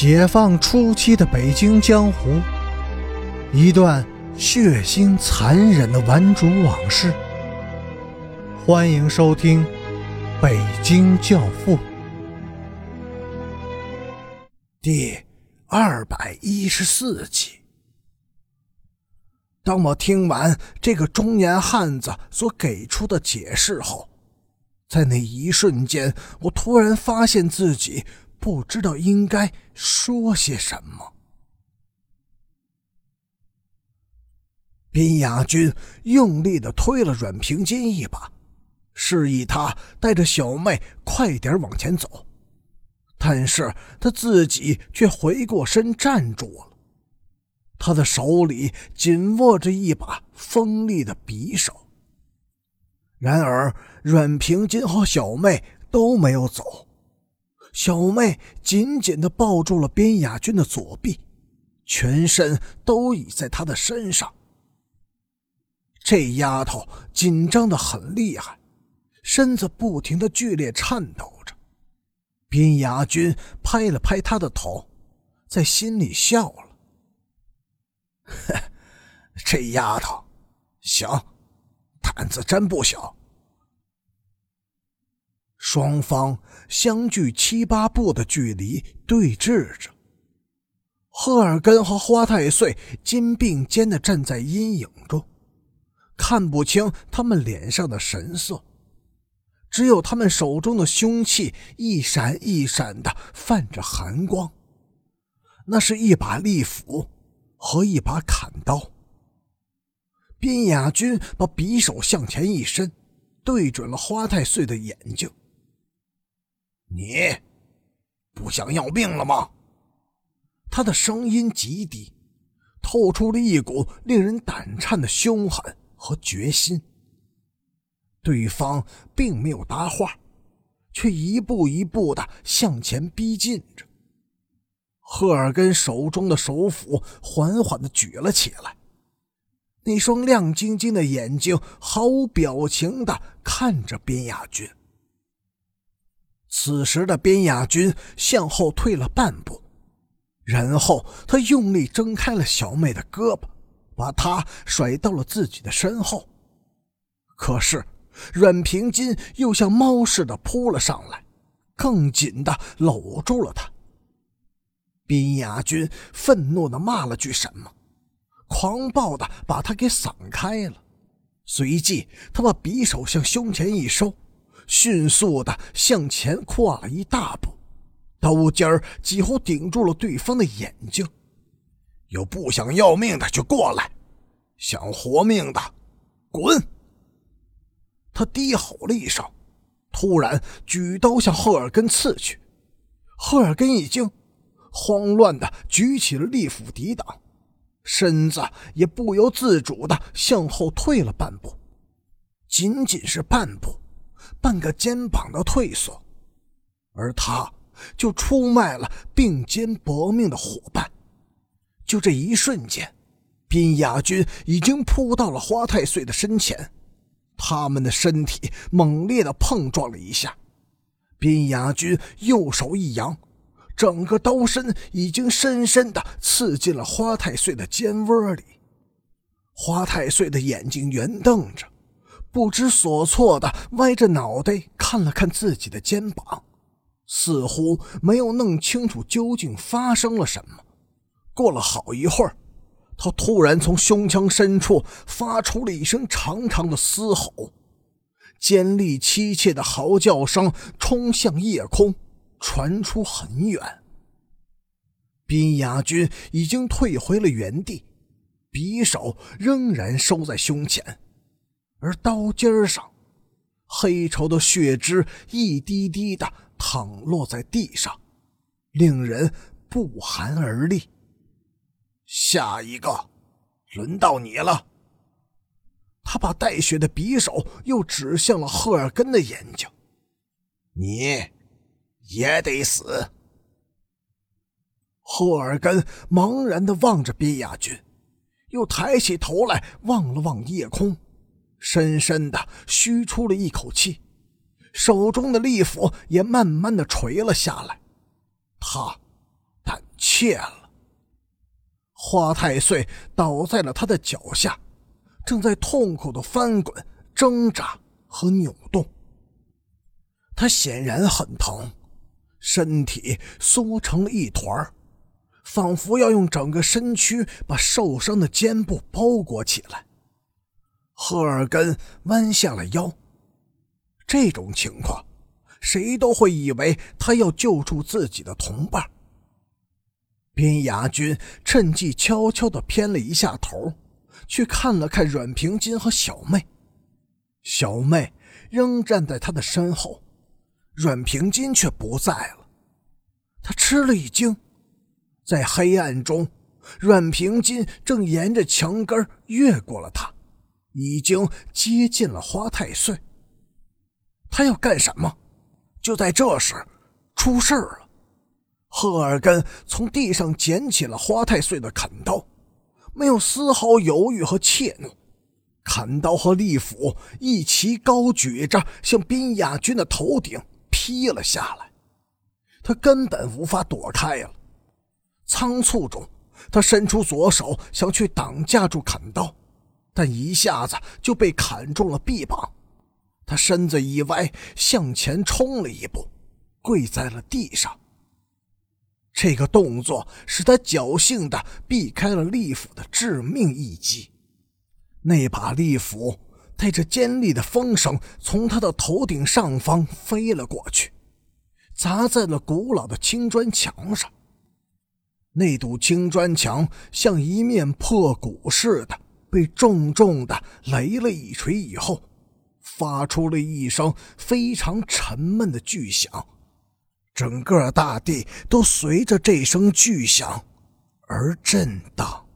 解放初期的北京江湖，一段血腥残忍的顽主往事。欢迎收听《北京教父》第二百一十四集。当我听完这个中年汉子所给出的解释后，在那一瞬间，我突然发现自己。不知道应该说些什么。宾雅君用力的推了阮平金一把，示意他带着小妹快点往前走，但是他自己却回过身站住了。他的手里紧握着一把锋利的匕首。然而，阮平金和小妹都没有走。小妹紧紧地抱住了边雅君的左臂，全身都倚在他的身上。这丫头紧张的很厉害，身子不停的剧烈颤抖着。边雅君拍了拍她的头，在心里笑了：“ 这丫头，行，胆子真不小。”双方相距七八步的距离对峙着，赫尔根和花太岁肩并肩的站在阴影中，看不清他们脸上的神色，只有他们手中的凶器一闪一闪的泛着寒光，那是一把利斧和一把砍刀。边雅君把匕首向前一伸，对准了花太岁的眼睛。你不想要命了吗？他的声音极低，透出了一股令人胆颤的凶狠和决心。对方并没有搭话，却一步一步的向前逼近着。赫尔根手中的手斧缓缓的举了起来，那双亮晶晶的眼睛毫无表情的看着边亚军。此时的边雅君向后退了半步，然后他用力挣开了小妹的胳膊，把她甩到了自己的身后。可是阮平金又像猫似的扑了上来，更紧的搂住了她。边雅君愤怒的骂了句什么，狂暴的把他给散开了，随即他把匕首向胸前一收。迅速的向前跨了一大步，刀尖儿几乎顶住了对方的眼睛。有不想要命的就过来，想活命的，滚！他低吼了一声，突然举刀向赫尔根刺去。赫尔根一惊，慌乱的举起了利斧抵挡，身子也不由自主的向后退了半步，仅仅是半步。半个肩膀的退缩，而他就出卖了并肩搏命的伙伴。就这一瞬间，宾雅君已经扑到了花太岁的身前，他们的身体猛烈的碰撞了一下。宾雅君右手一扬，整个刀身已经深深的刺进了花太岁的肩窝里。花太岁的眼睛圆瞪着。不知所措的歪着脑袋看了看自己的肩膀，似乎没有弄清楚究竟发生了什么。过了好一会儿，他突然从胸腔深处发出了一声长长的嘶吼，尖利凄切的嚎叫声冲向夜空，传出很远。宾雅君已经退回了原地，匕首仍然收在胸前。而刀尖上，黑稠的血汁一滴滴的淌落在地上，令人不寒而栗。下一个，轮到你了。他把带血的匕首又指向了赫尔根的眼睛，你也得死。赫尔根茫然的望着毕亚军，又抬起头来望了望夜空。深深的吁出了一口气，手中的利斧也慢慢的垂了下来。他，胆怯了。花太岁倒在了他的脚下，正在痛苦的翻滚、挣扎和扭动。他显然很疼，身体缩成了一团仿佛要用整个身躯把受伤的肩部包裹起来。赫尔根弯下了腰。这种情况，谁都会以为他要救助自己的同伴。边雅君趁机悄悄地偏了一下头，去看了看阮平金和小妹。小妹仍站在他的身后。阮平金却不在了，他吃了一惊，在黑暗中，阮平金正沿着墙根越过了他，已经接近了花太岁。他要干什么？就在这时，出事了。赫尔根从地上捡起了花太岁的砍刀，没有丝毫犹豫和怯懦，砍刀和利斧一齐高举着，向宾雅君的头顶。劈了下来，他根本无法躲开了。仓促中，他伸出左手想去挡架住砍刀，但一下子就被砍中了臂膀。他身子一歪，向前冲了一步，跪在了地上。这个动作使他侥幸地避开了利斧的致命一击。那把利斧。带着尖利的风声，从他的头顶上方飞了过去，砸在了古老的青砖墙上。那堵青砖墙像一面破鼓似的，被重重的擂了一锤以后，发出了一声非常沉闷的巨响，整个大地都随着这声巨响而震荡。